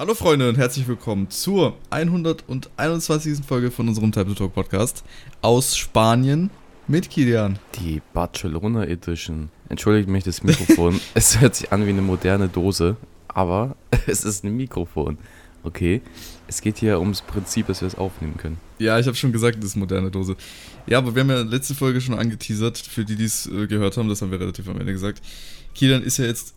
Hallo Freunde und herzlich willkommen zur 121. Folge von unserem Type to Talk Podcast aus Spanien mit Kilian. Die Barcelona Edition. Entschuldigt mich das Mikrofon. es hört sich an wie eine moderne Dose, aber es ist ein Mikrofon. Okay, es geht hier ums Prinzip, dass wir es aufnehmen können. Ja, ich habe schon gesagt, das ist eine moderne Dose. Ja, aber wir haben ja letzte Folge schon angeteasert, für die, die es äh, gehört haben, das haben wir relativ am Ende gesagt. Kilian ist ja jetzt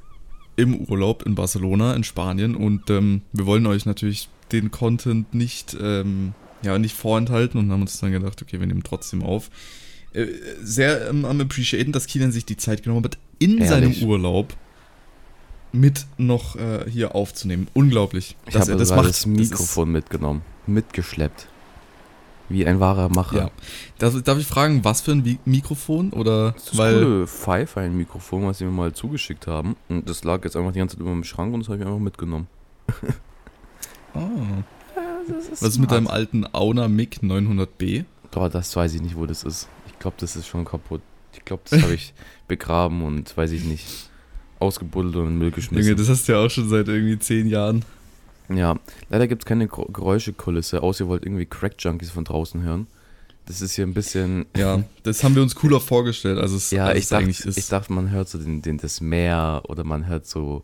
im Urlaub in Barcelona, in Spanien und ähm, wir wollen euch natürlich den Content nicht, ähm, ja, nicht vorenthalten und haben uns dann gedacht, okay, wir nehmen trotzdem auf. Äh, sehr ähm, am appreciaten, dass Kilian sich die Zeit genommen hat, in Ehrlich? seinem Urlaub mit noch äh, hier aufzunehmen. Unglaublich. Ich habe er das Das Mikrofon mitgenommen, mitgeschleppt. Wie ein wahrer ist, Macher. ja. Darf, darf ich fragen, was für ein Mikrofon? Oder Das ist weil. coole Pfeife-Mikrofon, was sie mir mal zugeschickt haben. Und das lag jetzt einfach die ganze Zeit über dem Schrank und das habe ich einfach mitgenommen. Oh. Was ist mit deinem alten Auna MiG 900B? Boah, das weiß ich nicht, wo das ist. Ich glaube, das ist schon kaputt. Ich glaube, das habe ich begraben und weiß ich nicht, ausgebuddelt und in den Müll Junge, geschmissen. das hast du ja auch schon seit irgendwie zehn Jahren. Ja, leider gibt es keine Geräuschekulisse, außer ihr wollt irgendwie Crack-Junkies von draußen hören. Das ist hier ein bisschen. Ja, das haben wir uns cooler vorgestellt, als es, Ja, als ich es dachte, eigentlich ist. ich dachte, man hört so den, den, das Meer oder man hört so,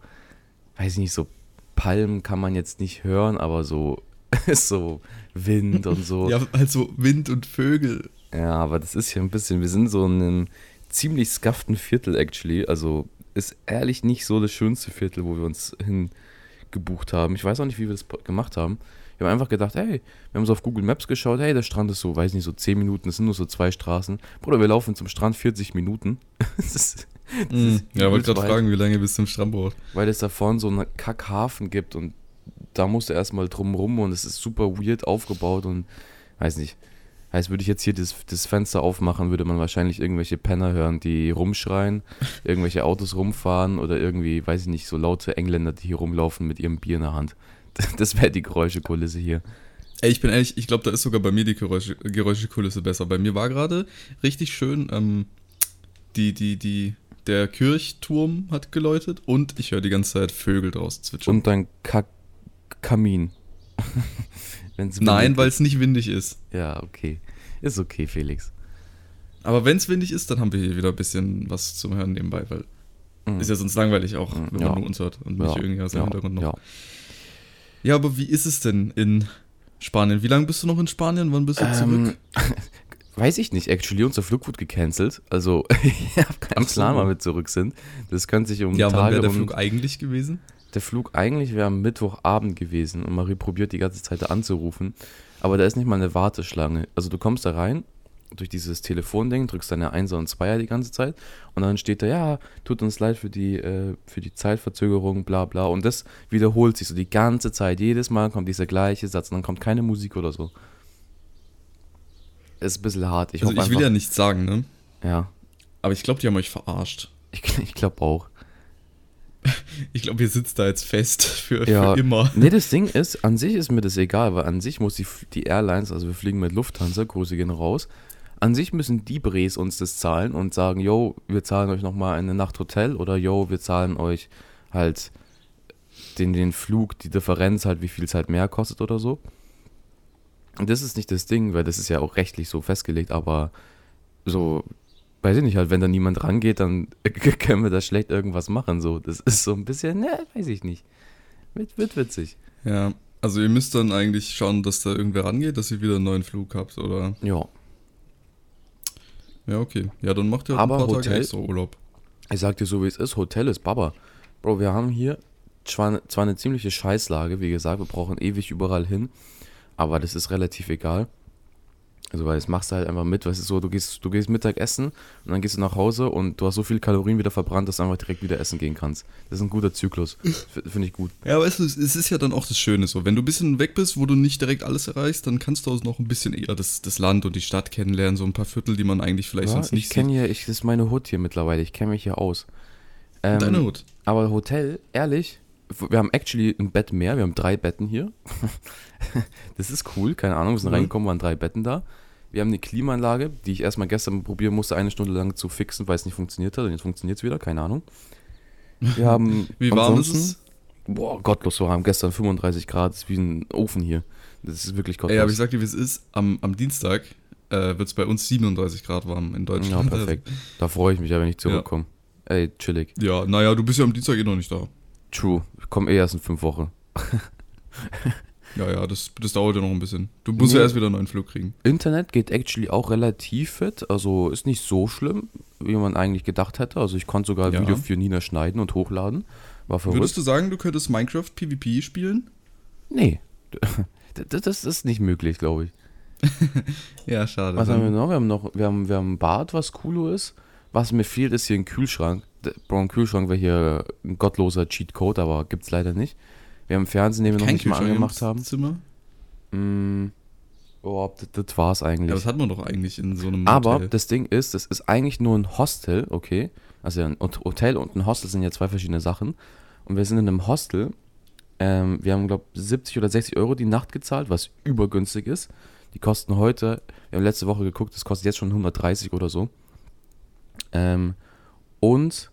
weiß ich nicht, so Palmen kann man jetzt nicht hören, aber so, so Wind und so. ja, halt so Wind und Vögel. Ja, aber das ist hier ein bisschen, wir sind so in einem ziemlich scufften Viertel, actually. Also ist ehrlich nicht so das schönste Viertel, wo wir uns hingebucht haben. Ich weiß auch nicht, wie wir das gemacht haben. Wir haben einfach gedacht, hey, wir haben so auf Google Maps geschaut, hey, der Strand ist so, weiß nicht, so 10 Minuten, es sind nur so zwei Straßen. Bruder, wir laufen zum Strand 40 Minuten. das ist, das Mhm. ist Ja, wollte gerade fragen, wie lange bis zum Strand braucht. Weil es da vorne so einen Kackhafen gibt und da musst du erstmal drum rum und es ist super weird aufgebaut und weiß nicht. Heißt, würde ich jetzt hier das, das Fenster aufmachen, würde man wahrscheinlich irgendwelche Penner hören, die rumschreien, irgendwelche Autos rumfahren oder irgendwie, weiß ich nicht, so laute Engländer, die hier rumlaufen mit ihrem Bier in der Hand. Das wäre die Geräuschekulisse hier. Ey, ich bin ehrlich, ich glaube, da ist sogar bei mir die Geräusche, Geräuschekulisse besser. Bei mir war gerade richtig schön, ähm, die, die, die, der Kirchturm hat geläutet und ich höre die ganze Zeit Vögel draußen zwitschern. Und dein Kamin. Wenn's Nein, weil es nicht windig ist. Ja, okay. Ist okay, Felix. Aber wenn es windig ist, dann haben wir hier wieder ein bisschen was zum Hören nebenbei, weil Mhm. ist ja sonst langweilig auch, Mhm, wenn ja. man nur uns hört und nicht Ja, irgendwie aus dem ja, Hintergrund noch. ja. Ja, aber wie ist es denn in Spanien? Wie lange bist du noch in Spanien? Wann bist du Ähm, zurück? Weiß ich nicht. Actually, unser Flug wurde gecancelt. Also, ich habe keinen. Plan, wann wir zurück sind. Das könnte sich um Ja, wann Tage wäre der Flug eigentlich gewesen? Der Flug eigentlich wäre am Mittwochabend gewesen und Marie probiert die ganze Zeit da anzurufen. Aber da ist nicht mal eine Warteschlange. Also, du kommst da rein durch dieses Telefonding, drückst deine Einser und Zweier die ganze Zeit und dann steht da, ja, tut uns leid für die, äh, für die Zeitverzögerung, bla bla. Und das wiederholt sich so die ganze Zeit. Jedes Mal kommt dieser gleiche Satz und dann kommt keine Musik oder so. Ist ein bisschen hart. Ich also ich will einfach, ja nichts sagen, ne? ja, Aber ich glaube, die haben euch verarscht. ich, ich glaube auch. Ich glaube, ihr sitzt da jetzt fest für, Ja. für immer. Nee, das Ding ist, an sich ist mir das egal, weil an sich muss die, die Airlines, also wir fliegen mit Lufthansa, Grüße gehen raus, an sich müssen die Bres uns das zahlen und sagen, yo, wir zahlen euch nochmal eine Nacht Hotel oder yo, wir zahlen euch halt den, den Flug, die Differenz halt, wie viel es halt mehr kostet oder so. Und das ist nicht das Ding, weil das ist ja auch rechtlich so festgelegt, aber so, weiß ich nicht, halt, wenn da niemand rangeht, dann können wir da schlecht irgendwas machen. So, das ist so ein bisschen, ne, weiß ich nicht. Wird, wird witzig. Ja, also ihr müsst dann eigentlich schauen, dass da irgendwer rangeht, dass ihr wieder einen neuen Flug habt, oder? Ja. Ja, okay. Ja, dann macht ihr halt Aber ein paar Tage Hotel- extra Urlaub. Ich sag dir so, wie es ist. Hotel ist Baba. Bro, wir haben hier zwar, zwar eine ziemliche Scheißlage, wie gesagt, wir brauchen ewig überall hin, aber das ist relativ egal. Also, weil das machst du halt einfach mit, weißt du, so, du gehst, du gehst Mittag essen und dann gehst du nach Hause und du hast so viel Kalorien wieder verbrannt, dass du einfach direkt wieder essen gehen kannst. Das ist ein guter Zyklus. Finde ich gut. Ja, weißt du, es ist ja dann auch das Schöne so. Wenn du ein bisschen weg bist, wo du nicht direkt alles erreichst, dann kannst du auch noch ein bisschen eher das, das Land und die Stadt kennenlernen, so ein paar Viertel, die man eigentlich vielleicht Ja, sonst ich nicht kenne hier, ich, das ist meine Hut hier mittlerweile, ich kenne mich hier aus. Ähm, Deine Hut. Aber Hotel, ehrlich, wir haben actually ein Bett mehr, wir haben drei Betten hier. das ist cool, keine Ahnung, wir sind Cool. reingekommen, waren drei Betten da. Wir haben eine Klimaanlage, die ich erstmal gestern probieren musste, eine Stunde lang zu fixen, weil es nicht funktioniert hat. Und jetzt funktioniert es wieder, keine Ahnung. Wir haben Wie warm ist es? boah, gottlos warm. Gestern 35 Grad, ist wie ein Ofen hier. Das ist wirklich gottlos. Ey, aber ich sag dir, wie es ist. Am, am Dienstag äh, wird es bei uns 37 Grad warm in ja, Deutschland. perfekt. Da freue ich mich ja, wenn ich zurückkomme. Ey, chillig. Ja, naja, du bist ja am Dienstag eh noch nicht da. True. Ich komme eh erst in fünf Wochen. Ja, ja, das, das dauert ja noch ein bisschen. Du musst Nee. ja erst wieder einen neuen Flug kriegen. Internet geht actually auch relativ fit. Also ist nicht so schlimm, wie man eigentlich gedacht hätte. Also ich konnte sogar ein Ja. Video für Nina schneiden und hochladen. War verrückt. Würdest du sagen, du könntest Minecraft PvP spielen? Nee. Das, das ist nicht möglich, glaube ich. Ja, schade. Was haben wir noch? Wir haben noch, wir haben, wir haben ein Bad, was cool ist. Was mir fehlt, ist hier ein Kühlschrank. Ein Kühlschrank wäre hier ein gottloser Cheatcode, aber gibt's leider nicht. Wir haben einen Fernsehen, den wir noch Kein nicht mal angemacht haben. Zimmer? Mm, oh, das, das war's eigentlich. Ja, das hat man doch eigentlich in so einem Aber Hotel. das Ding ist, das ist eigentlich nur ein Hostel, okay? Also ein Hot- Hotel und ein Hostel sind ja zwei verschiedene Sachen. Und wir sind in einem Hostel. Ähm, wir haben, glaube ich, 70 oder 60 Euro die Nacht gezahlt, was übergünstig ist. Die kosten heute, wir haben letzte Woche geguckt, das kostet jetzt schon 130 oder so. Ähm, und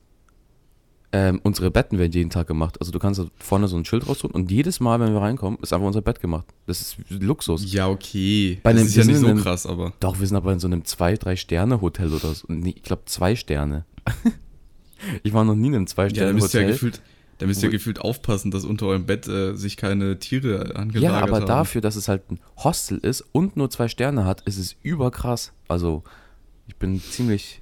ähm, unsere Betten werden jeden Tag gemacht. Also du kannst da vorne so ein Schild rausholen und jedes Mal, wenn wir reinkommen, ist einfach unser Bett gemacht. Das ist Luxus. Ja, okay. Bei das einem- ist ja nicht so in einem- krass, aber. Doch, wir sind aber in so einem 2-3-Sterne-Hotel oder so. Nee, ich glaube, zwei Sterne. ich war noch nie in einem Ja, da müsst ihr ja gefühlt, da müsst ihr Wo- gefühlt aufpassen, dass unter eurem Bett äh, sich keine Tiere angelagert Ja, aber haben. dafür, dass es halt ein Hostel ist und nur zwei Sterne hat, ist es überkrass. Also, ich bin ziemlich.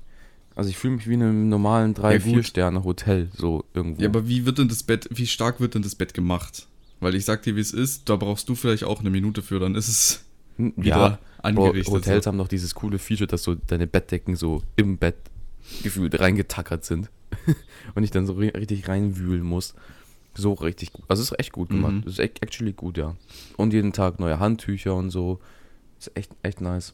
Also, ich fühle mich wie in einem normalen Ja, gut. 3-4-Sterne-Hotel, so irgendwo. Ja, aber wie wird denn das Bett, wie stark wird denn das Bett gemacht? Weil ich sag dir, wie es ist, da brauchst du vielleicht auch eine Minute für, dann ist es Hm, wieder ja, angerichtet. Hotels haben doch dieses coole Feature, dass so deine Bettdecken so im Bett gefühlt reingetackert sind. und ich dann so ri- richtig reinwühlen muss. So richtig gut. Also es ist echt gut gemacht. Mhm. Das ist echt, actually gut, ja. Und jeden Tag neue Handtücher und so. Ist echt, echt nice.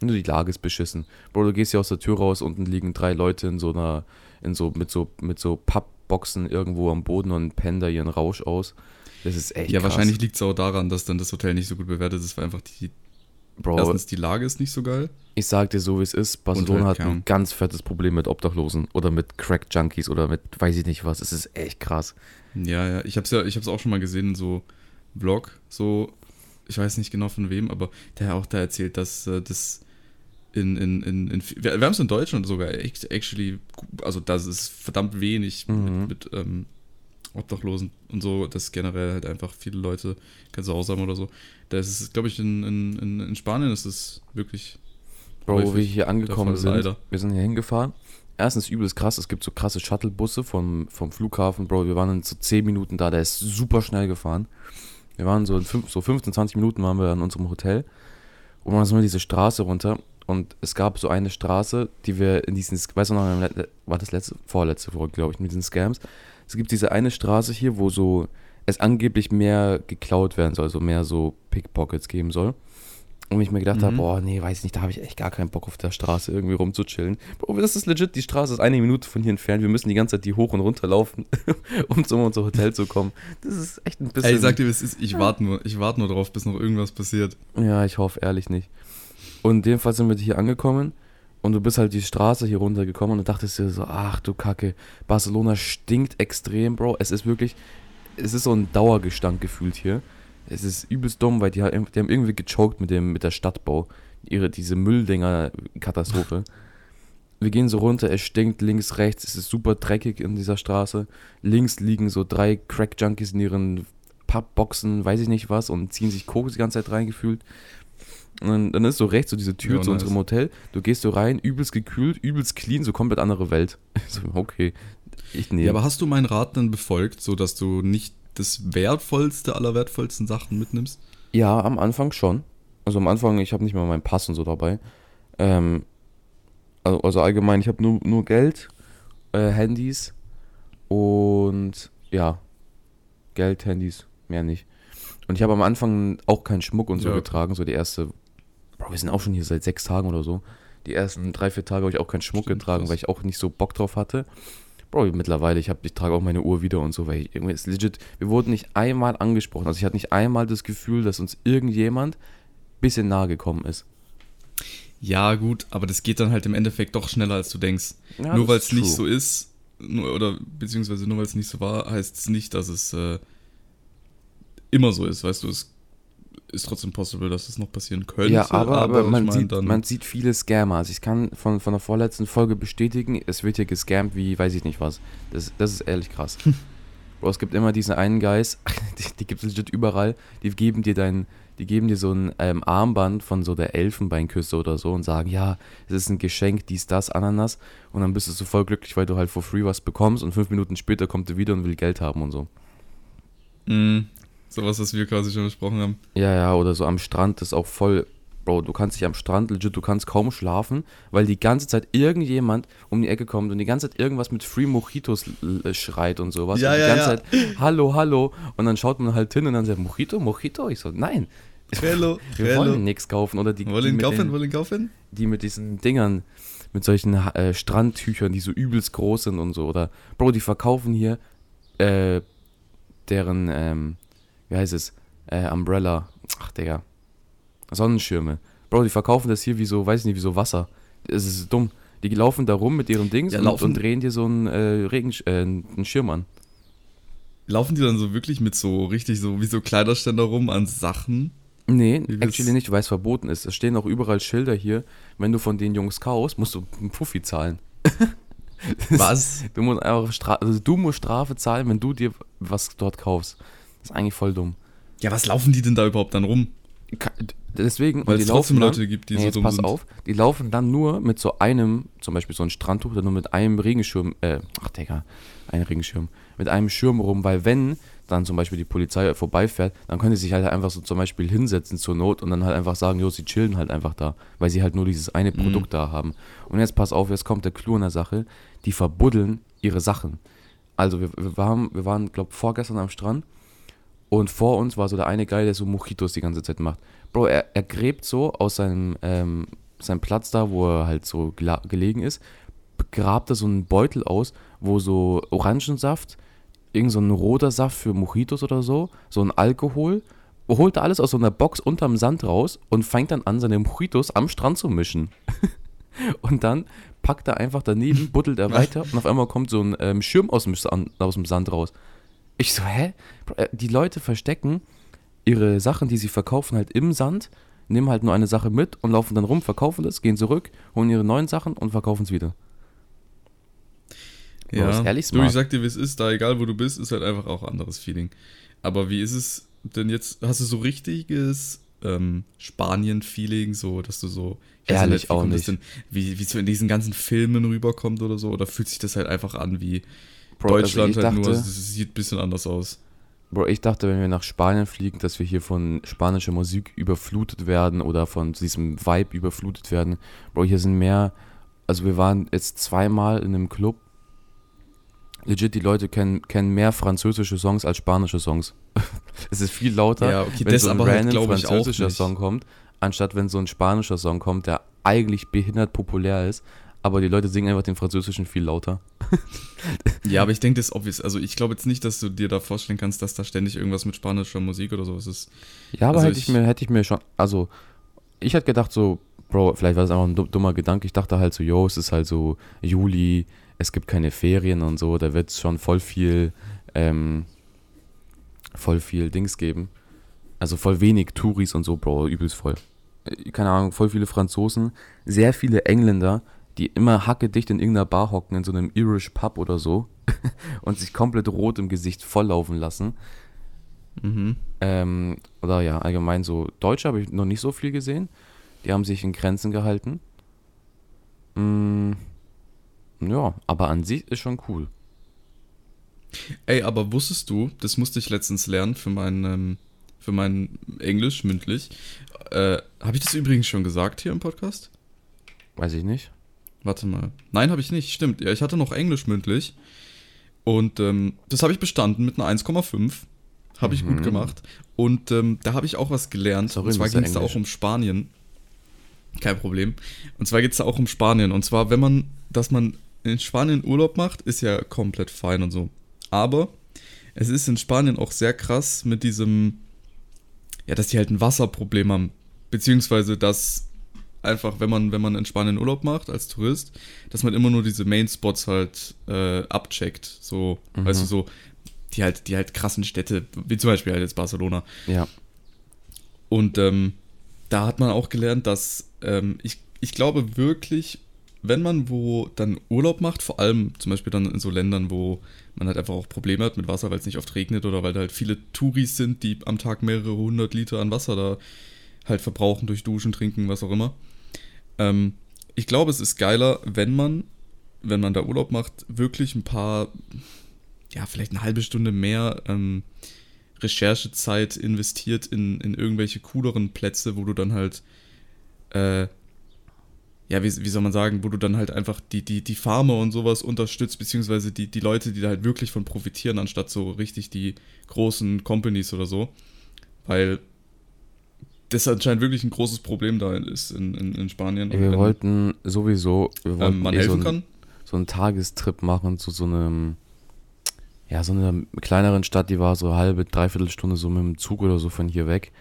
Nur die Lage ist beschissen. Bro, du gehst hier aus der Tür raus, unten liegen drei Leute in so einer, in so, mit so, mit so Pappboxen irgendwo am Boden und pennen da ihren Rausch aus. Das ist echt ja, krass. wahrscheinlich liegt es auch daran, dass dann das Hotel nicht so gut bewertet ist, weil einfach die, Bro, erstens die Lage ist nicht so geil. Ich sag dir so, wie es ist. Barcelona halt hat ein ganz fettes Problem mit Obdachlosen oder mit Crack-Junkies oder mit weiß ich nicht was. Es ist echt krass. Ja, ja, ich hab's ja, ich hab's auch schon mal gesehen in so Vlog, so, ich weiß nicht genau von wem, aber der hat auch da erzählt, dass äh, das in, in, in, in wir, wir haben es in Deutschland sogar act- actually, also das ist verdammt wenig Mhm. mit, mit ähm, Obdachlosen und so, dass generell halt einfach viele Leute kein Zuhause haben oder so. Das ist, glaube ich, in, in, in, Spanien ist es wirklich Bro, wo wir hier angekommen sind, leider. wir sind hier hingefahren. Erstens übelst krass, es gibt so krasse Shuttlebusse vom, vom Flughafen, Bro. Wir waren in so 10 Minuten da, der ist super schnell gefahren. Wir waren so in fünf, so 15, 20 Minuten waren wir an unserem Hotel. Und dann sind wir diese Straße runter. Und es gab so eine Straße, die wir in diesen, weißt du noch, war das letzte, vorletzte Folge, glaube ich, mit diesen Scams. Es gibt diese eine Straße hier, wo so es angeblich mehr geklaut werden soll, also mehr so Pickpockets geben soll. Und ich mir gedacht habe, Mhm. boah, nee, weiß ich nicht, da habe ich echt gar keinen Bock auf der Straße irgendwie rumzuchillen. Bro, das ist legit, die Straße ist eine Minute von hier entfernt. Wir müssen die ganze Zeit die hoch und runter laufen, um zu unser Hotel zu kommen. Das ist echt ein bisschen. Ey, ich sag dir, es ist, ich warte nur, ich warte nur drauf, bis noch irgendwas passiert. Ja, ich hoffe ehrlich nicht. Und in dem Fall sind wir hier angekommen und du bist halt die Straße hier runtergekommen und du dachtest dir so, ach du Kacke, Barcelona stinkt extrem, Bro. Es ist wirklich, es ist so ein Dauergestank gefühlt hier. Es ist übelst dumm, weil die, ha- die haben irgendwie gechoked mit dem mit der Stadtbau. Ihre, diese Mülldinger-Katastrophe. Wir gehen so runter, es stinkt links, rechts, es ist super dreckig in dieser Straße. Links liegen so drei Crack-Junkies in ihren Pappboxen, weiß ich nicht was, und ziehen sich Koks die ganze Zeit reingefühlt. Und dann, dann ist so rechts so diese Tür Ja, zu nice. unserem Hotel. Du gehst so rein, übelst gekühlt, übelst clean, so komplett andere Welt. so, okay. Ich nehme. Ja, aber hast du meinen Rat dann befolgt, so dass du nicht das wertvollste aller wertvollsten Sachen mitnimmst? Ja, am Anfang schon. Also am Anfang, ich habe nicht mal meinen Pass und so dabei. Ähm, also, also allgemein, ich habe nur, nur Geld, äh, Handys und ja, Geld, Handys, mehr nicht. Und ich habe am Anfang auch keinen Schmuck und so Ja. getragen, so die erste, Bro, wir sind auch schon hier seit sechs Tagen oder so. Die ersten drei, vier Tage habe ich auch keinen Schmuck Stimmt, getragen, krass. weil ich auch nicht so Bock drauf hatte. Bro, mittlerweile, ich, hab, ich trage auch meine Uhr wieder und so, weil ich, irgendwie ist legit, wir wurden nicht einmal angesprochen. Also ich hatte nicht einmal das Gefühl, dass uns irgendjemand ein bisschen nahe gekommen ist. Ja, gut, aber das geht dann halt im Endeffekt doch schneller, als du denkst. Ja, Nur weil es nicht so ist, nur, oder beziehungsweise nur weil es nicht so war, heißt es nicht, dass es äh, immer so ist. Weißt du, es ist trotzdem possible, dass es noch passieren könnte. Ja, aber, aber, ich man, mein, sieht, dann- man sieht viele Scammer. Also ich kann von, von der vorletzten Folge bestätigen, es wird hier gescammt wie weiß ich nicht was. Das, das ist ehrlich krass. Bro, es gibt immer diesen einen Guys, die, die gibt es legit überall, die geben dir dein, die geben dir so ein ähm, Armband von so der Elfenbeinküste oder so und sagen, ja, es ist ein Geschenk, dies, das, Ananas. Und dann bist du so voll glücklich, weil du halt for free was bekommst und fünf Minuten später kommt er wieder und will Geld haben und so. Mm, sowas, was wir quasi schon besprochen haben. Ja, ja, oder so am Strand ist auch voll. Bro, du kannst dich am Strand, legit, du kannst kaum schlafen, weil die ganze Zeit irgendjemand um die Ecke kommt und die ganze Zeit irgendwas mit Free Mojitos l- schreit und sowas. Ja, und die ja, ganze ja. Zeit, hallo, hallo. Und dann schaut man halt hin und dann sagt, Mojito, Mojito? Ich so, nein, Hello, wir wollen nichts kaufen. Oder die, die, Wollen mit kaufen, den, wollen kaufen? die mit diesen Dingern, mit solchen äh, Strandtüchern, die so übelst groß sind und so. Oder, Bro, die verkaufen hier äh, deren, ähm, wie heißt es, äh, Umbrella, ach Digga, Sonnenschirme. Bro, die verkaufen das hier wie so, weiß ich nicht, wie so Wasser. Es ist dumm. Die laufen da rum mit ihren Dings Ja, und, und drehen dir so einen, äh, Regen, äh, einen Schirm an. Laufen die dann so wirklich mit so richtig so wie so Kleiderständer rum an Sachen? Nee, actually nicht, weil es verboten ist. Es stehen auch überall Schilder hier. Wenn du von den Jungs kaufst, musst du einen Puffi zahlen. Was? Du musst einfach Stra also du musst Strafe zahlen, wenn du dir was dort kaufst. Ist eigentlich voll dumm. Ja, was laufen die denn da überhaupt dann rum? Deswegen, Weil es trotzdem laufen dann- Leute gibt, die Nee, so dumm pass sind. auf, die laufen dann nur mit so einem, zum Beispiel so ein Strandtuch, dann nur mit einem Regenschirm, äh, ach Digga, ein Regenschirm, mit einem Schirm rum, weil wenn dann zum Beispiel die Polizei vorbeifährt, dann können die sich halt einfach so zum Beispiel hinsetzen zur Not und dann halt einfach sagen, jo, sie chillen halt einfach da, weil sie halt nur dieses eine Mhm. Produkt da haben. Und jetzt pass auf, jetzt kommt der Clou an der Sache, die verbuddeln ihre Sachen. Also wir, wir waren, wir waren, glaube vorgestern am Strand und vor uns war so der eine Guy, der so Mojitos die ganze Zeit macht. Bro, er, er gräbt so aus seinem, ähm, seinem Platz da, wo er halt so gelegen ist, grabt er so einen Beutel aus, wo so Orangensaft, irgend so ein roter Saft für Mojitos oder so, so ein Alkohol, holt er alles aus so einer Box unterm Sand raus und fängt dann an, seine Mojitos am Strand zu mischen. und dann packt er einfach daneben, buddelt er weiter und auf einmal kommt so ein ähm, Schirm aus dem, Sand, aus dem Sand raus. Ich so, hä? Äh, Die Leute verstecken ihre Sachen, die sie verkaufen, halt im Sand, nehmen halt nur eine Sache mit und laufen dann rum, verkaufen das, gehen zurück, holen ihre neuen Sachen und verkaufen es wieder. Ja, ist ehrlich du, smart. ich sag dir, wie es ist, da egal wo du bist, ist halt einfach auch ein anderes Feeling. Aber wie ist es denn jetzt, hast du so richtiges ähm, Spanien-Feeling, so, dass du so, Ehrlich wie auch nicht. Denn, wie wie es so in diesen ganzen Filmen rüberkommt oder so, oder fühlt sich das halt einfach an wie Bro, also Deutschland ich halt nur, dachte- es sieht ein bisschen anders aus. Bro, ich dachte, wenn wir nach Spanien fliegen, dass wir hier von spanischer Musik überflutet werden oder von diesem Vibe überflutet werden. Bro, hier sind mehr, also wir waren jetzt zweimal in einem Club. Legit, die Leute kennen, kennen mehr französische Songs als spanische Songs. es ist viel lauter, Ja, okay, wenn so ein halt, random auch französischer. Song kommt, anstatt wenn so ein spanischer Song kommt, der eigentlich behindert populär ist, aber die Leute singen einfach den französischen viel lauter. Ja, aber ich denke, das ist obvious. Also ich glaube jetzt nicht, dass du dir da vorstellen kannst, dass da ständig irgendwas mit spanischer Musik oder sowas ist. Ja, aber Also hätte ich, ich- mir, hätte ich mir schon, also ich hätte gedacht so, Bro, vielleicht war das einfach ein du- dummer Gedanke. Ich dachte halt so, yo, es ist halt so Juli, es gibt keine Ferien und so, da wird es schon voll viel, ähm, voll viel Dings geben. Also voll wenig Touris und so, Bro, übelst voll. Äh, Keine Ahnung, voll viele Franzosen, sehr viele Engländer, die immer hackedicht in irgendeiner Bar hocken, in so einem Irish Pub oder so und sich komplett rot im Gesicht volllaufen lassen. Mhm. Ähm, oder ja, allgemein so. Deutsche habe ich noch nicht so viel gesehen. Die haben sich in Grenzen gehalten. Mm, ja, aber an sich ist schon cool. Ey, aber wusstest du, das musste ich letztens lernen für mein, ähm, für mein Englisch mündlich. Äh, habe ich das übrigens schon gesagt hier im Podcast? Weiß ich nicht. Warte mal. Nein, habe ich nicht. Stimmt. Ja, ich hatte noch Englisch mündlich. Und ähm, das habe ich bestanden mit einer 1,5. Habe ich Mhm. gut gemacht. Und ähm, da habe ich auch was gelernt. Sorry, und zwar ging es da auch um Spanien. Kein Problem. Und zwar geht es da auch um Spanien. Und zwar, wenn man, dass man in Spanien Urlaub macht, ist ja komplett fein und so. Aber es ist in Spanien auch sehr krass mit diesem, ja, dass die halt ein Wasserproblem haben. Beziehungsweise, dass einfach, wenn man, wenn man in Spanien Urlaub macht als Tourist, dass man immer nur diese Main-Spots halt äh, abcheckt. So, Mhm. weißt du, so, die halt, die halt krassen Städte, wie zum Beispiel halt jetzt Barcelona. Ja. Und ähm, da hat man auch gelernt, dass ähm, ich, ich glaube wirklich, wenn man wo dann Urlaub macht, vor allem zum Beispiel dann in so Ländern, wo man halt einfach auch Probleme hat mit Wasser, weil es nicht oft regnet oder weil da halt viele Touris sind, die am Tag mehrere hundert Liter an Wasser da halt verbrauchen durch Duschen, Trinken, was auch immer. Ähm, ich glaube, es ist geiler, wenn man, wenn man da Urlaub macht, wirklich ein paar, ja, vielleicht eine halbe Stunde mehr ähm, Recherchezeit investiert in, in irgendwelche cooleren Plätze, wo du dann halt, äh, ja, wie, wie soll man sagen, wo du dann halt einfach die, die, die Farmer und sowas unterstützt, beziehungsweise die, die Leute, die da halt wirklich von profitieren, anstatt so richtig die großen Companies oder so. Weil das anscheinend wirklich ein großes Problem da ist in, in, in Spanien. Wir Wenn, wollten sowieso, wir wollten ähm, man eh so helfen ein- kann. so einen Tagestrip machen zu so einem, ja, so einer kleineren Stadt, die war so halbe, dreiviertel Stunde so mit dem Zug oder so von hier weg.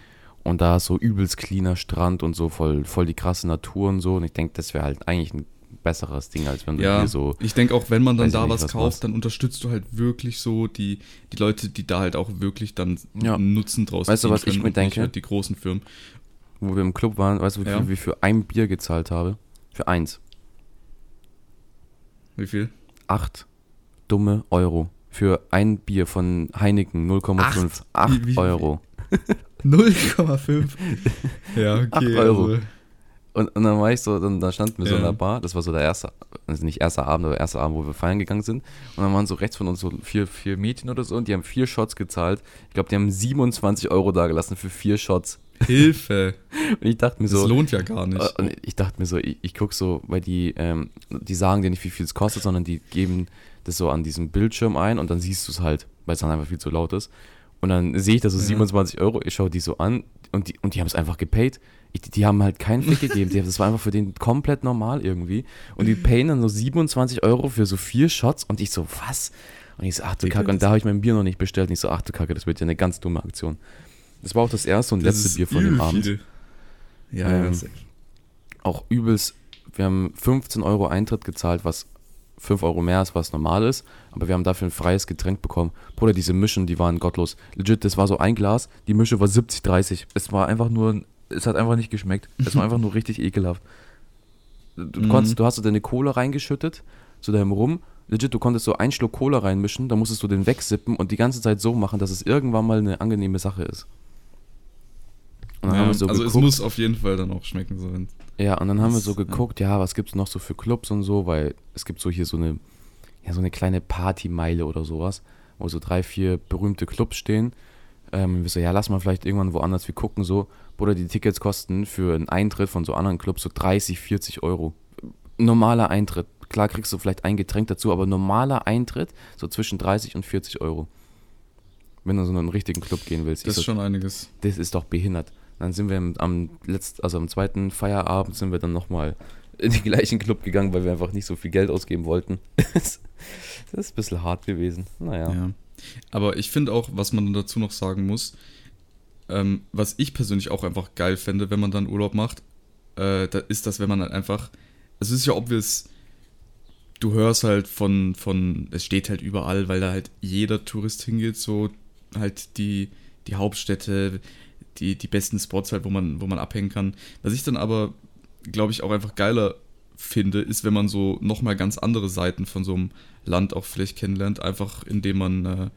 Und da ist so übelst cleaner Strand und so voll, voll die krasse Natur und so. Und ich denke, das wäre halt eigentlich ein besseres Ding, als wenn du Ja, hier so. ich denke auch, wenn man dann da nicht, was was kauft, machst. dann unterstützt du halt wirklich so die, die Leute, die da halt auch wirklich dann Ja. Nutzen draus Weißt du, was ich mir denke? Halt die großen Firmen. wo wir im Club waren, weißt du, wie Ja. viel ich für ein Bier gezahlt habe? Für eins. Wie viel? Acht dumme Euro. Für ein Bier von Heineken 0,5. Acht Euro. 0,5. ja, okay. Acht Euro. Also, Und, und dann war ich so, dann, dann standen wir so in der Bar, das war so der erste, also nicht erster Abend, aber erster Abend, wo wir feiern gegangen sind. Und dann waren so rechts von uns so vier, vier Mädchen oder so und die haben vier Shots gezahlt. Ich glaube, die haben 27 Euro dagelassen für vier Shots. Hilfe. Und ich dachte mir Das so, lohnt ja gar nicht. Äh, Und ich dachte mir so, ich, ich gucke so, weil die, ähm, die sagen dir nicht, wie viel es kostet, sondern die geben das so an diesem Bildschirm ein und dann siehst du es halt, weil es dann einfach viel zu laut ist. Und dann sehe ich da so Ja. 27 Euro, ich schaue die so an und die, und die haben es einfach gepaid. Ich, die haben halt keinen Fick gegeben, die, das war einfach für den komplett normal irgendwie. Und die payen dann so 27 Euro für so vier Shots und ich so, was? Und ich so, ach du Kacke, und da habe ich mein Bier noch nicht bestellt und ich so, ach du Kacke, das wird ja eine ganz dumme Aktion. Das war auch das erste und Das letzte Bier von dem Abend viel. Ja, Ähm, ja, auch übelst, wir haben 15 Euro Eintritt gezahlt, was 5 Euro mehr ist, was normal ist, aber wir haben dafür ein freies Getränk bekommen. Bruder, diese Mischen, die waren gottlos. Legit, das war so ein Glas, die Mische war 70, 30. Es war einfach nur, es hat einfach nicht geschmeckt. Es war einfach nur richtig ekelhaft. Du, Mhm. konntest, du hast so deine Cola reingeschüttet, zu deinem Rum. Legit, du konntest so einen Schluck Cola reinmischen, dann musstest du den wegsippen und die ganze Zeit so machen, dass es irgendwann mal eine angenehme Sache ist. Ja, so also es geguckt. muss auf jeden Fall dann auch schmecken. So. Ja, und dann haben wir so ja. geguckt, ja, was gibt's noch so für Clubs und so, weil es gibt so hier so eine, ja, so eine kleine Partymeile oder sowas, wo so drei, vier berühmte Clubs stehen. Ähm, wir so, ja, lass mal vielleicht irgendwann woanders, wir gucken so, Bruder, die Tickets kosten für einen Eintritt von so anderen Clubs so 30, 40 Euro. Normaler Eintritt. Klar kriegst du vielleicht ein Getränk dazu, aber normaler Eintritt so zwischen 30 und 40 Euro. Wenn du so in einen richtigen Club gehen willst. Das so, ist schon einiges. das ist doch behindert. Dann sind wir am, am letzten, also am zweiten Feierabend sind wir dann nochmal in den gleichen Club gegangen, weil wir einfach nicht so viel Geld ausgeben wollten. das ist ein bisschen hart gewesen. Naja. Ja. Aber ich finde auch, was man dann dazu noch sagen muss, ähm, was ich persönlich auch einfach geil fände, wenn man dann Urlaub macht, äh, da ist das, wenn man halt einfach, es ist ja obvious, du hörst halt von, von, es steht halt überall, weil da halt jeder Tourist hingeht, so halt die, die Hauptstädte, die, die besten Spots halt, wo man, wo man abhängen kann. Was ich dann aber, glaube ich, auch einfach geiler finde, ist, wenn man so nochmal ganz andere Seiten von so einem Land auch vielleicht kennenlernt, einfach indem man, äh,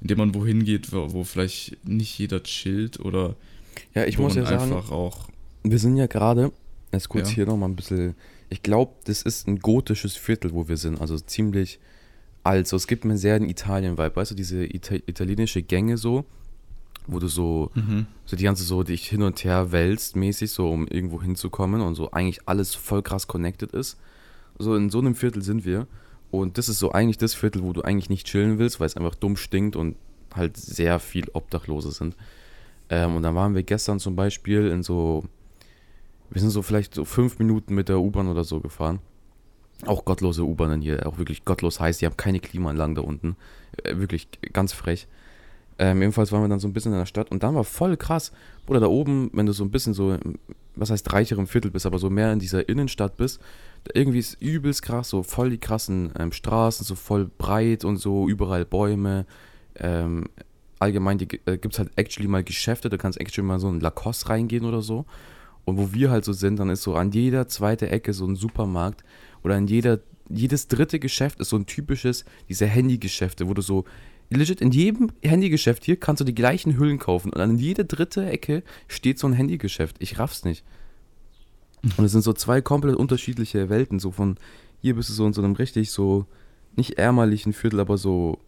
indem man wohin geht, wo, wo vielleicht nicht jeder chillt oder Ja, ich muss ja sagen, einfach auch. wir sind ja gerade, jetzt kurz Ja. hier nochmal ein bisschen, ich glaube, das ist ein gotisches Viertel, wo wir sind, also ziemlich alt. So, es gibt mir sehr den Italien-Vibe, weißt du, diese Ita italienische Gänge so, wo du so Mhm. so die ganze so dich hin und her wälzt mäßig, so um irgendwo hinzukommen und so eigentlich alles voll krass connected ist. So in so einem Viertel sind wir und das ist so eigentlich das Viertel, wo du eigentlich nicht chillen willst, weil es einfach dumm stinkt und halt sehr viel Obdachlose sind. Ähm, und dann waren wir gestern zum Beispiel in so, wir sind so vielleicht so fünf Minuten mit der U-Bahn oder so gefahren. Auch gottlose U-Bahnen hier, auch wirklich gottlos heiß, die haben keine Klimaanlagen da unten. Äh, wirklich ganz frech. Ähm, jedenfalls waren wir dann so ein bisschen in der Stadt und dann war voll krass. Oder da oben, wenn du so ein bisschen so was heißt reicherem Viertel bist, aber so mehr in dieser Innenstadt bist, da irgendwie ist übelst krass, so voll die krassen ähm, Straßen, so voll breit und so, überall Bäume. Ähm, allgemein äh, gibt es halt actually mal Geschäfte, da kannst actually mal so ein Lacoste reingehen oder so. Und wo wir halt so sind, dann ist so an jeder zweite Ecke so ein Supermarkt oder an jeder, jedes dritte Geschäft ist so ein typisches, diese Handygeschäfte, wo du so, legit in jedem Handygeschäft hier kannst du die gleichen Hüllen kaufen und an jeder dritte Ecke steht so ein Handygeschäft. Ich raff's nicht. Und es sind so zwei komplett unterschiedliche Welten, so von hier bist du so in so einem richtig so, nicht ärmerlichen Viertel, aber so,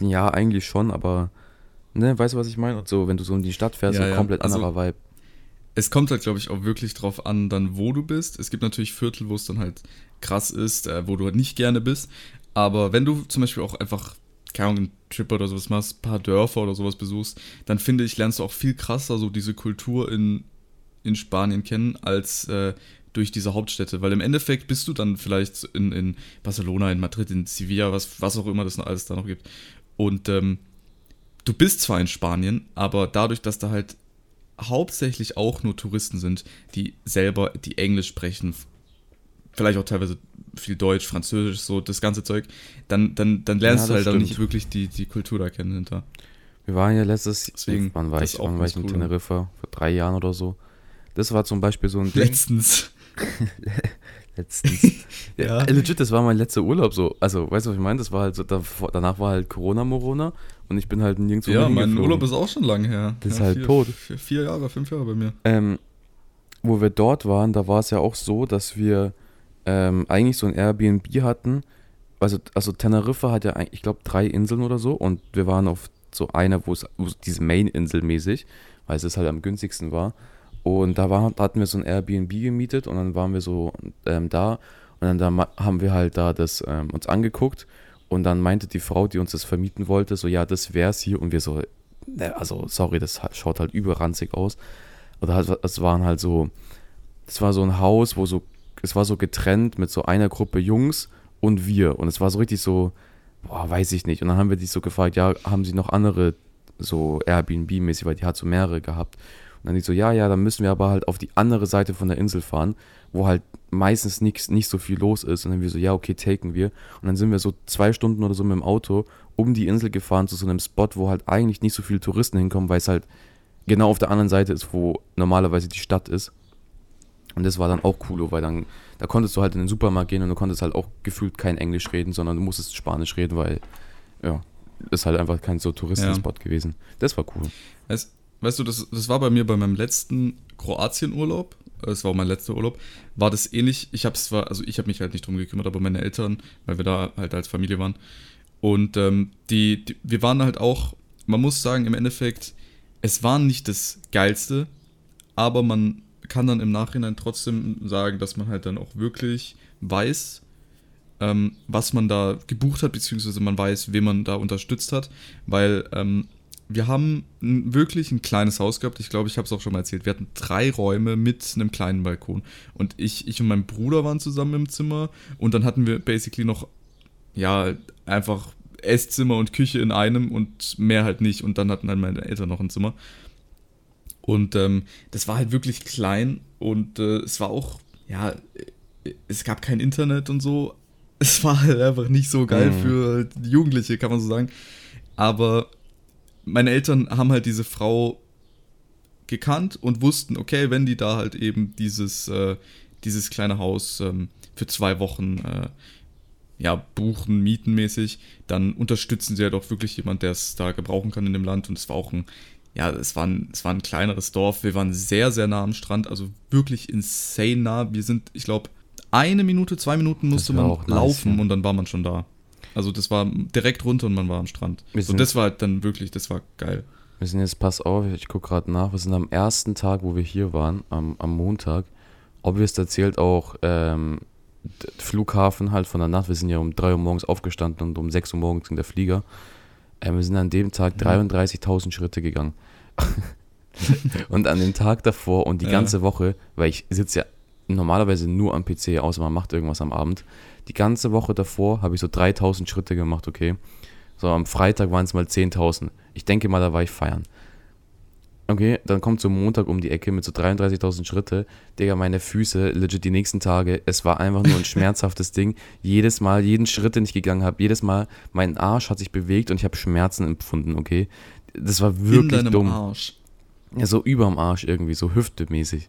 ja, eigentlich schon, aber, ne, weißt du, was ich meine? Und so, wenn du so in die Stadt fährst, Ja, so ja. komplett Also, anderer Vibe. Es kommt halt, glaube ich, auch wirklich drauf an, dann wo du bist. Es gibt natürlich Viertel, wo es dann halt krass ist, äh, wo du halt nicht gerne bist. Aber wenn du zum Beispiel auch einfach, keine Ahnung, einen Trip oder sowas machst, ein paar Dörfer oder sowas besuchst, dann finde ich, lernst du auch viel krasser so diese Kultur in, in Spanien kennen, als äh, durch diese Hauptstädte. Weil im Endeffekt bist du dann vielleicht in, in Barcelona, in Madrid, in Sevilla, was, was auch immer das alles da noch gibt. Und ähm, du bist zwar in Spanien, aber dadurch, dass da halt hauptsächlich auch nur Touristen sind, die selber, die Englisch sprechen, vielleicht auch teilweise viel Deutsch, Französisch, so das ganze Zeug, dann, dann, dann lernst Ja, du halt dann stimmt. nicht wirklich die, die Kultur da kennen hinter. Wir waren ja letztes, Deswegen, wann war ich, ist wann war ich in cool. Teneriffa? Vor drei Jahren oder so. Das war zum Beispiel so ein Ding. Letztens. Letztens. Ja. ja. Legit, das war mein letzter Urlaub so. Also, weißt du, was ich meine? Das war halt so, davor, danach war halt Corona-Morona und ich bin halt nirgendwo Ja, mein. Urlaub ist auch schon lange her. Das ist ja, halt vier, tot. Vier, vier Jahre, fünf Jahre bei mir. Ähm, wo wir dort waren, da war es ja auch so, dass wir ähm, eigentlich so ein Airbnb hatten. Also, also Teneriffa hat ja, ich glaube, drei Inseln oder so und wir waren auf so einer, wo es, diese Main-Insel mäßig, weil es halt am günstigsten war. Und da, war, da hatten wir so ein Airbnb gemietet und dann waren wir so ähm, da und dann da haben wir halt da das ähm, uns angeguckt und dann meinte die Frau, die uns das vermieten wollte, so ja, das wär's hier und wir so, ne, also sorry, das ha- schaut halt überranzig aus. Oder halt, es waren halt so, es war so ein Haus, wo so, es war so getrennt mit so einer Gruppe Jungs und wir. Und es war so richtig so, boah, weiß ich nicht. Und dann haben wir die so gefragt, ja, haben sie noch andere so Airbnb-mäßig, weil die hat so mehrere gehabt. Und dann die so, ja, ja, dann müssen wir aber halt auf die andere Seite von der Insel fahren, wo halt meistens nix, nicht so viel los ist. Und dann wir so, ja, okay, taken wir. Und dann sind wir so zwei Stunden oder so mit dem Auto um die Insel gefahren zu so einem Spot, wo halt eigentlich nicht so viele Touristen hinkommen, weil es halt genau auf der anderen Seite ist, wo normalerweise die Stadt ist. Und das war dann auch cool, weil dann, da konntest du halt in den Supermarkt gehen und du konntest halt auch gefühlt kein Englisch reden, sondern du musstest Spanisch reden, weil, ja, ist halt einfach kein so Touristenspot gewesen. Das war cool. Weißt, weißt du, das, das war bei mir bei meinem letzten Kroatien-Urlaub, das war auch mein letzter Urlaub, war das ähnlich. Ich habe zwar, also ich habe mich halt nicht drum gekümmert, aber meine Eltern, weil wir da halt als Familie waren. Und ähm, die, die, wir waren halt auch, man muss sagen, im Endeffekt, es war nicht das Geilste, aber man kann dann im Nachhinein trotzdem sagen, dass man halt dann auch wirklich weiß, ähm, was man da gebucht hat, beziehungsweise man weiß, wen man da unterstützt hat, weil ähm, wir haben wirklich ein kleines Haus gehabt. Ich glaube, ich habe es auch schon mal erzählt. Wir hatten drei Räume mit einem kleinen Balkon. Und ich, ich und mein Bruder waren zusammen im Zimmer. Und dann hatten wir basically noch, ja, einfach Esszimmer und Küche in einem und mehr halt nicht. Und dann hatten halt meine Eltern noch ein Zimmer. Und ähm, das war halt wirklich klein. Und äh, es war auch, ja, äh, es gab kein Internet und so. Es war halt einfach nicht so geil Mhm. für Jugendliche, kann man so sagen. Aber meine Eltern haben halt diese Frau gekannt und wussten, okay, wenn die da halt eben dieses, äh, dieses kleine Haus ähm, für zwei Wochen äh, ja, buchen, mietenmäßig, dann unterstützen sie halt auch wirklich jemand, der es da gebrauchen kann in dem Land. Und es war auch ein, ja, es war ein, es war ein kleineres Dorf. Wir waren sehr, sehr nah am Strand, also wirklich insane nah. Wir sind, ich glaube, eine Minute, zwei Minuten musste man auch nice, laufen ja. und dann war man schon da. Also das war direkt runter und man war am Strand. Wir So, sind- das war halt dann wirklich, das war geil. Wir sind jetzt, pass auf, ich gucke gerade nach, wir sind am ersten Tag, wo wir hier waren, am, am Montag. Obvious erzählt auch ähm, Flughafen halt von der Nacht. Wir sind ja um 3 Uhr morgens aufgestanden und um 6 Uhr morgens in der Flieger. Ähm, wir sind an dem Tag Mhm. 33.000 Schritte gegangen. und an dem Tag davor und die Ja. ganze Woche, weil ich sitze ja normalerweise nur am PC, außer man macht irgendwas am Abend. Die ganze Woche davor habe ich so 3000 Schritte gemacht, okay. So, am Freitag waren es mal 10.000. Ich denke mal, da war ich feiern. Okay, dann kommt so Montag um die Ecke mit so 33.000 Schritte. Digga, meine Füße, legit die nächsten Tage, es war einfach nur ein schmerzhaftes Ding. Jedes Mal, jeden Schritt, den ich gegangen habe, jedes Mal, mein Arsch hat sich bewegt und ich habe Schmerzen empfunden, okay? Das war In wirklich deinem dumm. Arsch. Ja, so überm Arsch irgendwie, so hüftemäßig.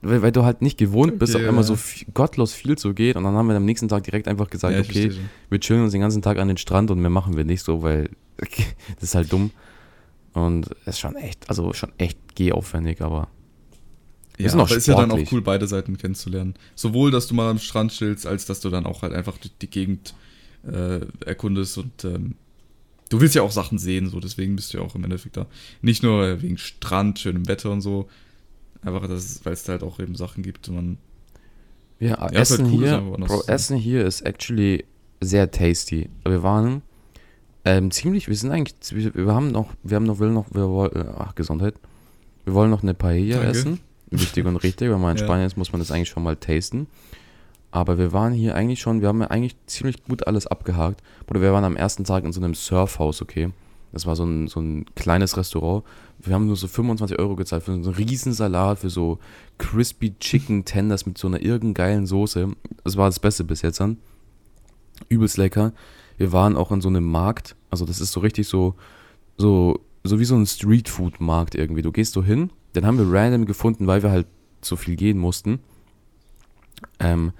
Weil, weil du halt nicht gewohnt bist, Okay, auf einmal ja. so viel, gottlos viel zu geht. Und dann haben wir am nächsten Tag direkt einfach gesagt, Ja, okay, wir chillen uns den ganzen Tag an den Strand und mehr machen wir nicht so, weil das ist halt dumm. Und es ist schon echt, also schon echt gehaufwendig, aber Ja, Ist noch aber ist ja dann auch cool, beide Seiten kennenzulernen. Sowohl, dass du mal am Strand chillst, als dass du dann auch halt einfach die, die Gegend äh, erkundest und ähm, du willst ja auch Sachen sehen, so deswegen bist du ja auch im Endeffekt da. Nicht nur äh, wegen Strand, schönem Wetter und so, einfach, weil es da halt auch eben Sachen gibt, man. Ja, ist Essen halt cool, hier, Bro. Essen hier ist actually sehr tasty. Wir waren ähm, ziemlich, wir sind eigentlich, wir haben noch, wir haben noch, will noch, wir wollen, äh, ach, Gesundheit. Wir wollen noch eine Paella Danke. essen. Wichtig und richtig, wenn man in Ja. Spanien ist, muss man das eigentlich schon mal tasten. Aber wir waren hier eigentlich schon, wir haben ja eigentlich ziemlich gut alles abgehakt. Oder wir waren am ersten Tag in so einem Surfhaus, okay. Das war so ein, so ein kleines Restaurant. Wir haben nur so 25 Euro gezahlt für so einen riesen Salat, für so crispy Chicken Tenders mit so einer irgendeinen geilen Soße. Das war das Beste bis jetzt an. Übelst lecker. Wir waren auch in so einem Markt. Also das ist so richtig so, so, so wie so ein Streetfood-Markt irgendwie. Du gehst so hin, den haben wir random gefunden, weil wir halt so viel gehen mussten. Ähm,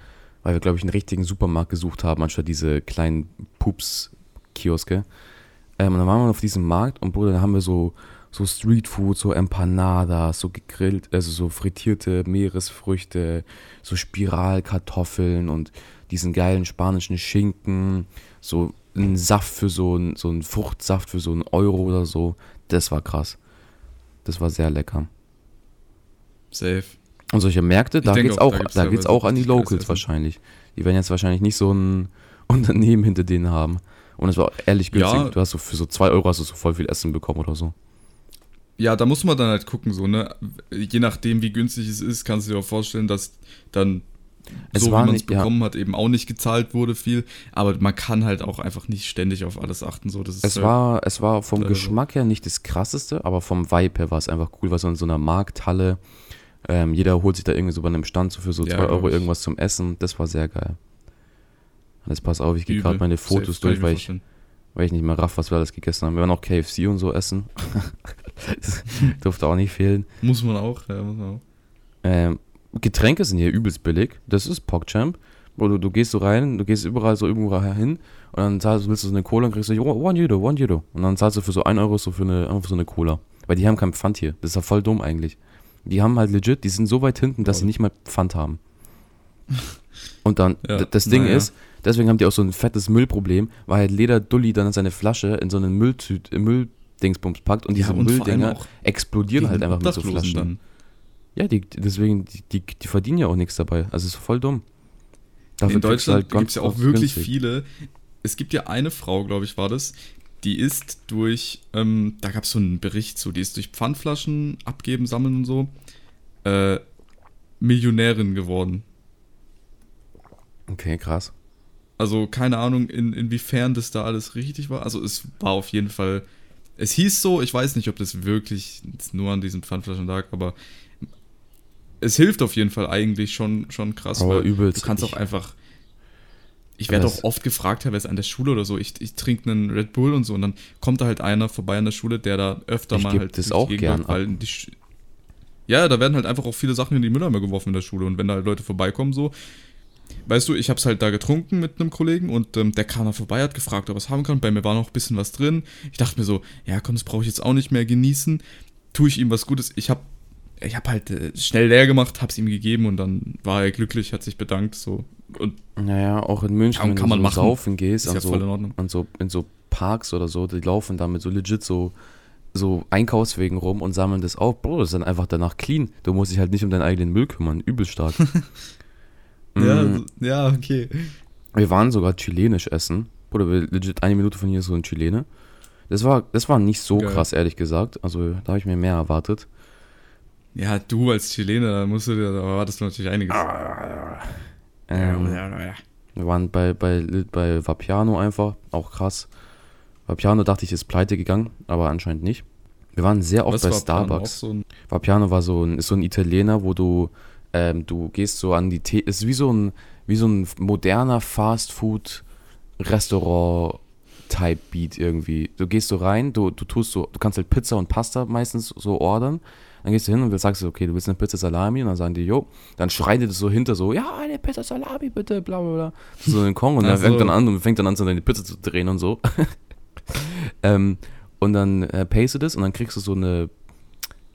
weil wir, glaube ich, einen richtigen Supermarkt gesucht haben, anstatt diese kleinen Pups-Kioske. Ähm, und dann waren wir auf diesem Markt und Bruder, da haben wir so, so Streetfood, so Empanadas, so gegrillt, also so frittierte Meeresfrüchte, so Spiralkartoffeln und diesen geilen spanischen Schinken, so ein Saft für so ein, so ein Fruchtsaft für so einen Euro oder so. Das war krass. Das war sehr lecker. Safe. Und solche Märkte, da denke geht's auch, auch, da da geht's auch an die Locals wahrscheinlich. Die werden jetzt wahrscheinlich nicht so ein Unternehmen hinter denen haben. Und es war auch ehrlich günstig. Ja. Du hast so für so 2 Euro hast du so voll viel Essen bekommen oder so. Ja, da muss man dann halt gucken, so, ne? Je nachdem, wie günstig es ist, kannst du dir auch vorstellen, dass dann, Es so wie man es nicht- ja. bekommen hat, eben auch nicht gezahlt wurde viel. Aber man kann halt auch einfach nicht ständig auf alles achten. So. Das ist Es halt, war, es war vom leider. Geschmack her nicht das krasseste, aber vom Vibe her war es einfach cool, weil so in so einer Markthalle, ähm, jeder holt sich da irgendwie so bei einem Stand so für so 2 Ja, Euro ich. irgendwas zum Essen. Das war sehr geil. Jetzt pass auf, ich gehe gerade meine Safe, Fotos kann durch, weil ich, weil ich nicht mehr raff, was wir alles gegessen haben. Wir waren auch KFC und so essen. das durfte auch nicht fehlen. Muss man auch, ja, muss man auch. Ähm, Getränke sind hier übelst billig. Das ist PogChamp. Du, du gehst so rein, du gehst überall so irgendwo hin und dann zahlst, willst du so eine Cola und kriegst du, oh, one Euro, one Euro. Und dann zahlst du für so 1 Euro so für eine, einfach so eine Cola. Weil die haben kein Pfand hier. Das ist ja voll dumm eigentlich. Die haben halt legit, die sind so weit hinten, dass sie nicht mal Pfand haben. Und dann, Ja, das Ding naja. ist, deswegen haben die auch so ein fettes Müllproblem, weil halt Leder Dulli dann seine Flasche in so einen Mülltüt, äh, Mülldingsbums packt und diese und Mülldinger auch explodieren halt einfach mit so Flaschen. dann. Ja, die, deswegen, die, die, die verdienen ja auch nichts dabei. Also ist voll dumm. Dafür In Deutschland ganz gibt es ja auch wirklich günstig. viele. Es gibt ja eine Frau, glaube ich, war das, die ist durch, ähm, da gab es so einen Bericht zu, die ist durch Pfandflaschen abgeben, sammeln und so, äh, Millionärin geworden. Okay, krass. Also keine Ahnung, in, inwiefern das da alles richtig war. Also es war auf jeden Fall, es hieß so, ich weiß nicht, ob das wirklich nur an diesen Pfandflaschen lag, aber es hilft auf jeden Fall eigentlich schon, schon krass, Aber weil übelst. du kannst auch einfach, ich werde auch oft gefragt, teilweise an der Schule oder so, ich, ich trinke einen Red Bull und so und dann kommt da halt einer vorbei an der Schule, der da öfter Ich mal halt das auch gern weil die ja, da werden halt einfach auch viele Sachen in die Mülleimer geworfen in der Schule und wenn da halt Leute vorbeikommen so, Weißt du, ich hab's halt da getrunken mit einem Kollegen und ähm, der kam da vorbei, hat gefragt, ob er was haben kann. Bei mir war noch ein bisschen was drin. Ich dachte mir so, ja komm, das brauche ich jetzt auch nicht mehr genießen. Tue ich ihm was Gutes. Ich hab, ich hab halt äh, schnell leer gemacht, hab's ihm gegeben und dann war er glücklich, hat sich bedankt. So. Und Naja, auch in München, Ja, wenn kann du man so saufen gehst, ist an, ja voll in so, Ordnung. an so, in so Parks oder so, die laufen da mit so legit so, so Einkaufswegen rum und sammeln das auf. Bro, das ist dann einfach danach clean. Du musst dich halt nicht um deinen eigenen Müll kümmern. Übel stark. Mm, ja, okay. Wir waren sogar chilenisch essen. Oder wir legit eine Minute von hier ist so ein Chilene. Das war, das war nicht so Geil. krass, ehrlich gesagt. Also da habe ich mir mehr erwartet. Ja, du als Chilene, da musst du dir, da erwartest du natürlich einiges. Ähm, ja, ja. Wir waren bei, bei, bei Vapiano einfach, auch krass. Vapiano dachte ich, ist pleite gegangen, aber anscheinend nicht. Wir waren sehr oft Was bei Starbucks. So Vapiano war so ein, ist so ein Italiener, wo du, ähm, du gehst so an die Tee, ist wie so ein, wie so ein moderner Fast-Food-Restaurant-Type-Beat irgendwie. Du gehst so rein, du, du tust so, du kannst halt Pizza und Pasta meistens so ordern. Dann gehst du hin und dann sagst du, okay, du willst eine Pizza Salami und dann sagen die, jo, dann schreitet es so hinter so, ja, eine Pizza Salami bitte, bla bla bla. So ein Kong und Ach er fängt dann an und fängt dann an, so deine Pizza zu drehen und so. ähm, und dann äh, payst du das und dann kriegst du so eine,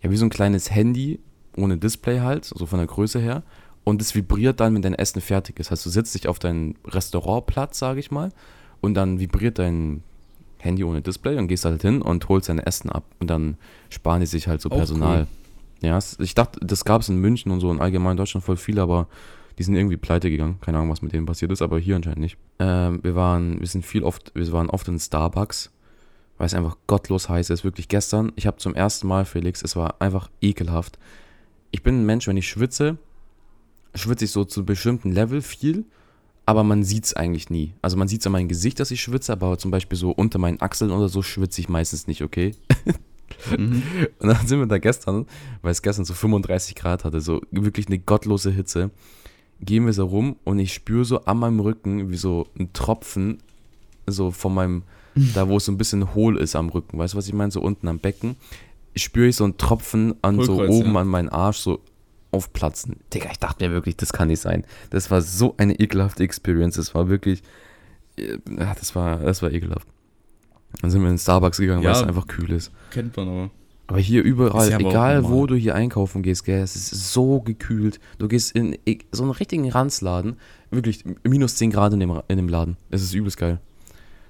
ja, wie so ein kleines Handy ohne Display halt, so von der Größe her. Und es vibriert dann, wenn dein Essen fertig ist. Heißt, du sitzt dich auf deinen Restaurantplatz, sage ich mal, und dann vibriert dein Handy ohne Display und gehst halt hin und holst dein Essen ab. Und dann sparen die sich halt so Auch Personal. cool. Ja, ich dachte, das gab es in München und so und allgemein in Deutschland voll viel, aber die sind irgendwie pleite gegangen. Keine Ahnung, was mit denen passiert ist, aber hier anscheinend nicht. Ähm, wir waren, wir sind viel oft, wir waren oft in Starbucks, weil es einfach gottlos heiß ist. Wirklich gestern, ich habe zum ersten Mal, Felix, es war einfach ekelhaft. Ich bin ein Mensch, wenn ich schwitze, schwitze ich so zu einem bestimmten Level viel, aber man sieht es eigentlich nie. Also man sieht es an meinem Gesicht, dass ich schwitze, aber zum Beispiel so unter meinen Achseln oder so schwitze ich meistens nicht, okay? mhm. Und dann sind wir da gestern, weil es gestern so 35 Grad hatte, so wirklich eine gottlose Hitze, gehen wir so rum und ich spüre so an meinem Rücken, wie so ein Tropfen, so von meinem, da wo es so ein bisschen hohl ist am Rücken, weißt du, was ich meine? So unten am Becken, spüre ich so einen Tropfen an so oben ja. an meinen Arsch so aufplatzen. Digga, ich dachte mir wirklich, das kann nicht sein. Das war so eine ekelhafte Experience, das war wirklich, äh, ja, das war, das war ekelhaft. Dann sind wir in Starbucks gegangen, weil Ja. es einfach kühl ist. Kennt man aber. Aber hier überall, ja egal wo du hier einkaufen gehst, gell, es ist so gekühlt. Du gehst in e- so einen richtigen Ranzladen, wirklich minus 10 Grad in dem, in dem Laden. Es ist übelst geil.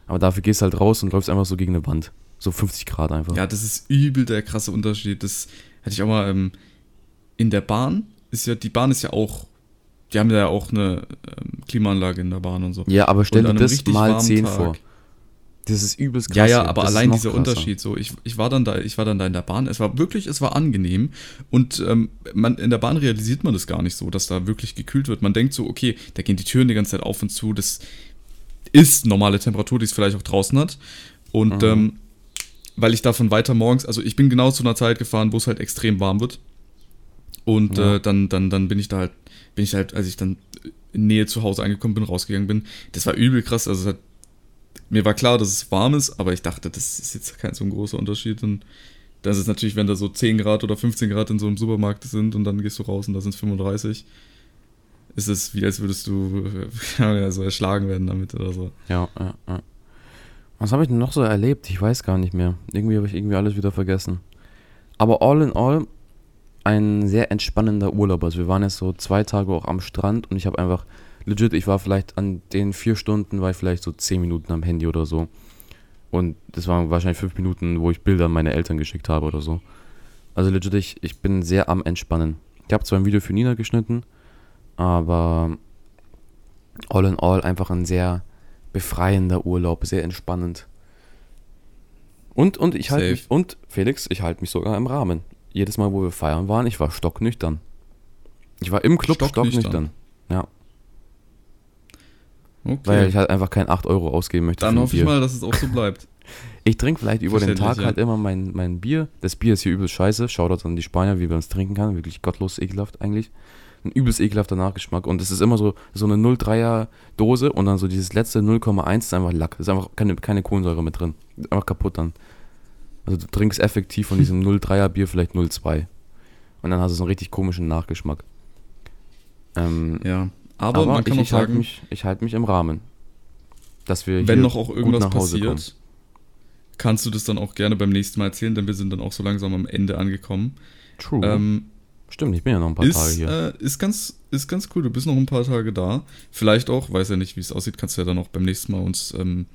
Aber dafür gehst du halt raus und läufst einfach so gegen eine Wand. So 50 Grad einfach. Ja, das ist übel der krasse Unterschied. Das hatte ich auch mal ähm, in der Bahn. Ist ja, die Bahn ist ja auch, die haben ja auch eine ähm, Klimaanlage in der Bahn und so. Ja, aber stell dir das mal warmen 10 Tag. vor. Das ist übelst krass. Ja, ja, aber Das allein dieser krasser. Unterschied, so ich, ich war dann da, ich war dann da in der Bahn. Es war wirklich, es war angenehm und ähm, man in der Bahn realisiert man das gar nicht so, dass da wirklich gekühlt wird. Man denkt so, okay, da gehen die Türen die ganze Zeit auf und zu. Das ist normale Temperatur, die es vielleicht auch draußen hat. Und Mhm. ähm, weil ich davon weiter morgens, also ich bin genau zu einer Zeit gefahren, wo es halt extrem warm wird. Und Ja. äh, dann, dann, dann bin ich da halt, bin ich halt, als ich dann in Nähe zu Hause angekommen bin, rausgegangen bin, das war übel krass. Also es hat mir war klar, dass es warm ist, aber ich dachte, das ist jetzt kein so ein großer Unterschied. Und das ist natürlich, wenn da so 10 Grad oder 15 Grad in so einem Supermarkt sind und dann gehst du raus und da sind es 35, ist es wie, als würdest du ja, so erschlagen werden damit oder so. Ja, ja, ja. Was habe ich denn noch so erlebt? Ich weiß gar nicht mehr. Irgendwie habe ich irgendwie alles wieder vergessen. Aber all in all ein sehr entspannender Urlaub. Also wir waren jetzt so zwei Tage auch am Strand und ich habe einfach, legit, ich war vielleicht an den vier Stunden, war ich vielleicht so zehn Minuten am Handy oder so. Und das waren wahrscheinlich fünf Minuten, wo ich Bilder an meine Eltern geschickt habe oder so. Also legit, ich, ich bin sehr am Entspannen. Ich habe zwar ein Video für Nina geschnitten, aber all in all einfach ein sehr befreiender Urlaub, sehr entspannend. Und, und ich halte mich, und Felix, ich halte mich sogar im Rahmen. Jedes Mal, wo wir feiern waren, ich war stocknüchtern. Ich war im Club Stocknüchtern? stocknüchtern. Ja, Okay. weil ich halt einfach kein 8 Euro ausgeben möchte dann hoffe ich mal, dass es auch so bleibt. Ich trinke vielleicht über den Tag ja. halt immer mein, mein Bier. Das Bier ist hier übelst scheiße. Schaut an die Spanier, wie man es trinken kann. Wirklich gottlos ekelhaft eigentlich. Ein übelst ekelhafter Nachgeschmack. Und es ist immer so, so eine 0,3er Dose und dann so dieses letzte 0,1 ist einfach Lack. Da ist einfach keine, keine Kohlensäure mit drin. Ist Einfach kaputt dann. Also du trinkst effektiv von diesem 0,3er Bier vielleicht 0,2. Und dann hast du so einen richtig komischen Nachgeschmack. Ähm, Ja. Aber, aber man kann ich, ich halte mich, ich halt mich im Rahmen. Dass wir wenn noch auch irgendwas passiert, kommen. kannst du das dann auch gerne beim nächsten Mal erzählen, denn wir sind dann auch so langsam am Ende angekommen. True. Ähm, Stimmt, ich bin ja noch ein paar Tage ist, hier. äh, ist, ganz, ist ganz cool, du bist noch ein paar Tage da. Vielleicht auch, weiß ja nicht, wie es aussieht, kannst du ja dann auch beim nächsten Mal uns, ähm,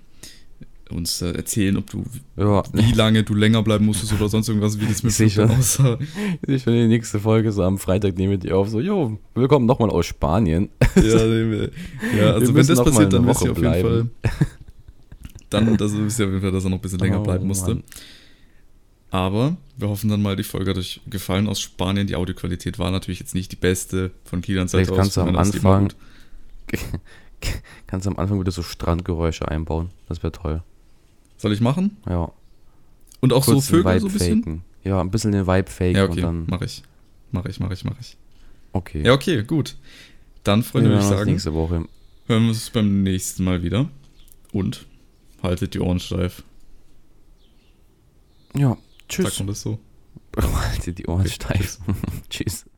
uns äh, erzählen, ob du, ja, wie lange du länger bleiben musstest oder sonst irgendwas, wie das mit Flug schon. aussah. ich finde die nächste Folge so am Freitag nehme ich die auf, so, jo, willkommen nochmal aus Spanien. ja, nee, wir- ja, also wenn das passiert, dann wisst ihr auf jeden Fall. Dann, das wisst ihr auf jeden Fall, dass er noch ein bisschen länger Oh, bleiben musste. Mann. Aber wir hoffen dann mal, die Folge hat euch gefallen aus Spanien. Die Audioqualität war natürlich jetzt nicht die beste von Kilians Seite Vielleicht kannst du aus. am Anfang, kannst du am Anfang wieder so Strandgeräusche einbauen. Das wäre toll. Soll ich machen? Ja. Und auch so kurz den Vögel so ein bisschen? faken. Ja, ein bisschen den Vibe faken Ja, und okay, dann. mach ich. Mach ich, mach ich, mach ich. Okay. Ja, okay, gut. Dann, Freunde, würde ich sagen, nächste Woche. hören wir uns beim nächsten Mal wieder. Und haltet die Ohren steif. Ja, Sagt tschüss. man das so? Haltet die Ohren steif. tschüss.